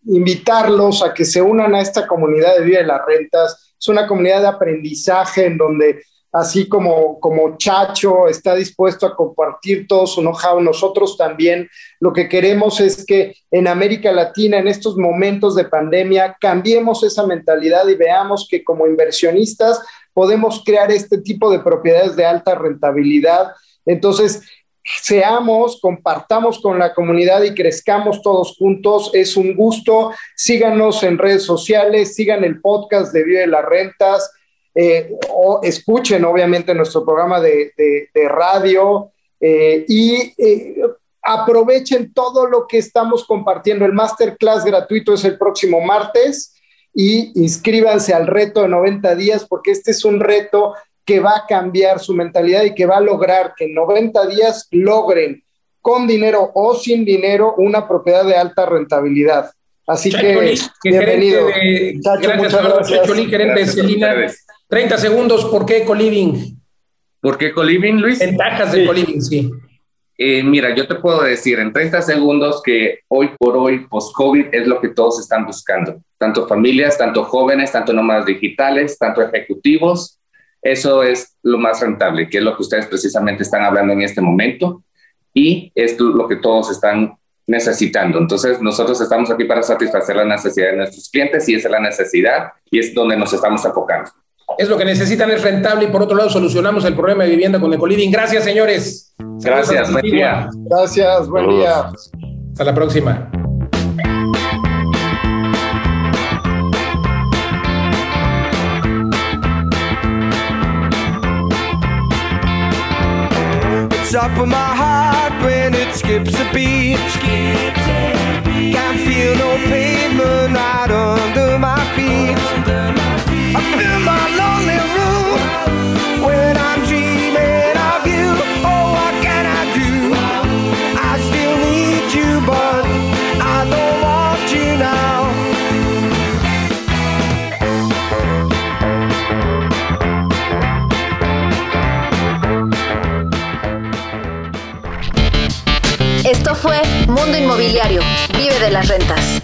invitarlos a que se unan a esta comunidad de Vida de las Rentas. Es una comunidad de aprendizaje en donde así como, como Chacho está dispuesto a compartir todo su know-how, nosotros también lo que queremos es que en América Latina, en estos momentos de pandemia, cambiemos esa mentalidad y veamos que como inversionistas podemos crear este tipo de propiedades de alta rentabilidad. Entonces, seamos, compartamos con la comunidad y crezcamos todos juntos. Es un gusto. Síganos en redes sociales, sigan el podcast de Vive las Rentas eh, o escuchen obviamente nuestro programa de, radio eh, y eh, aprovechen todo lo que estamos compartiendo. El masterclass gratuito es el próximo martes y inscríbanse al reto de 90 días porque este es un reto que va a cambiar su mentalidad y que va a lograr que en 90 días logren con dinero o sin dinero una propiedad de alta rentabilidad. Así que, bienvenido. muchas gracias. gerente de Celina 30 segundos, ¿por qué coliving? ¿Por qué coliving, Luis? Ventajas de coliving, sí. Eh, mira, yo te puedo decir en 30 segundos que hoy por hoy, post-COVID, es lo que todos están buscando. Tanto familias, tanto jóvenes, tanto nómadas digitales, tanto ejecutivos. Eso es lo más rentable, que es lo que ustedes precisamente están hablando en este momento. Y es lo que todos están necesitando. Entonces, nosotros estamos aquí para satisfacer la necesidad de nuestros clientes y esa es la necesidad y es donde nos estamos enfocando es lo que necesitan, es rentable y por otro lado solucionamos el problema de vivienda con Ecoliving. Gracias, señores. Gracias, buen día. Gracias, buen día. Hasta la próxima. Top of my heart when it skips a beat. Skips a beat. Can't feel no pavement right under my feet. In my Esto fue Mundo Inmobiliario. Vive de las rentas.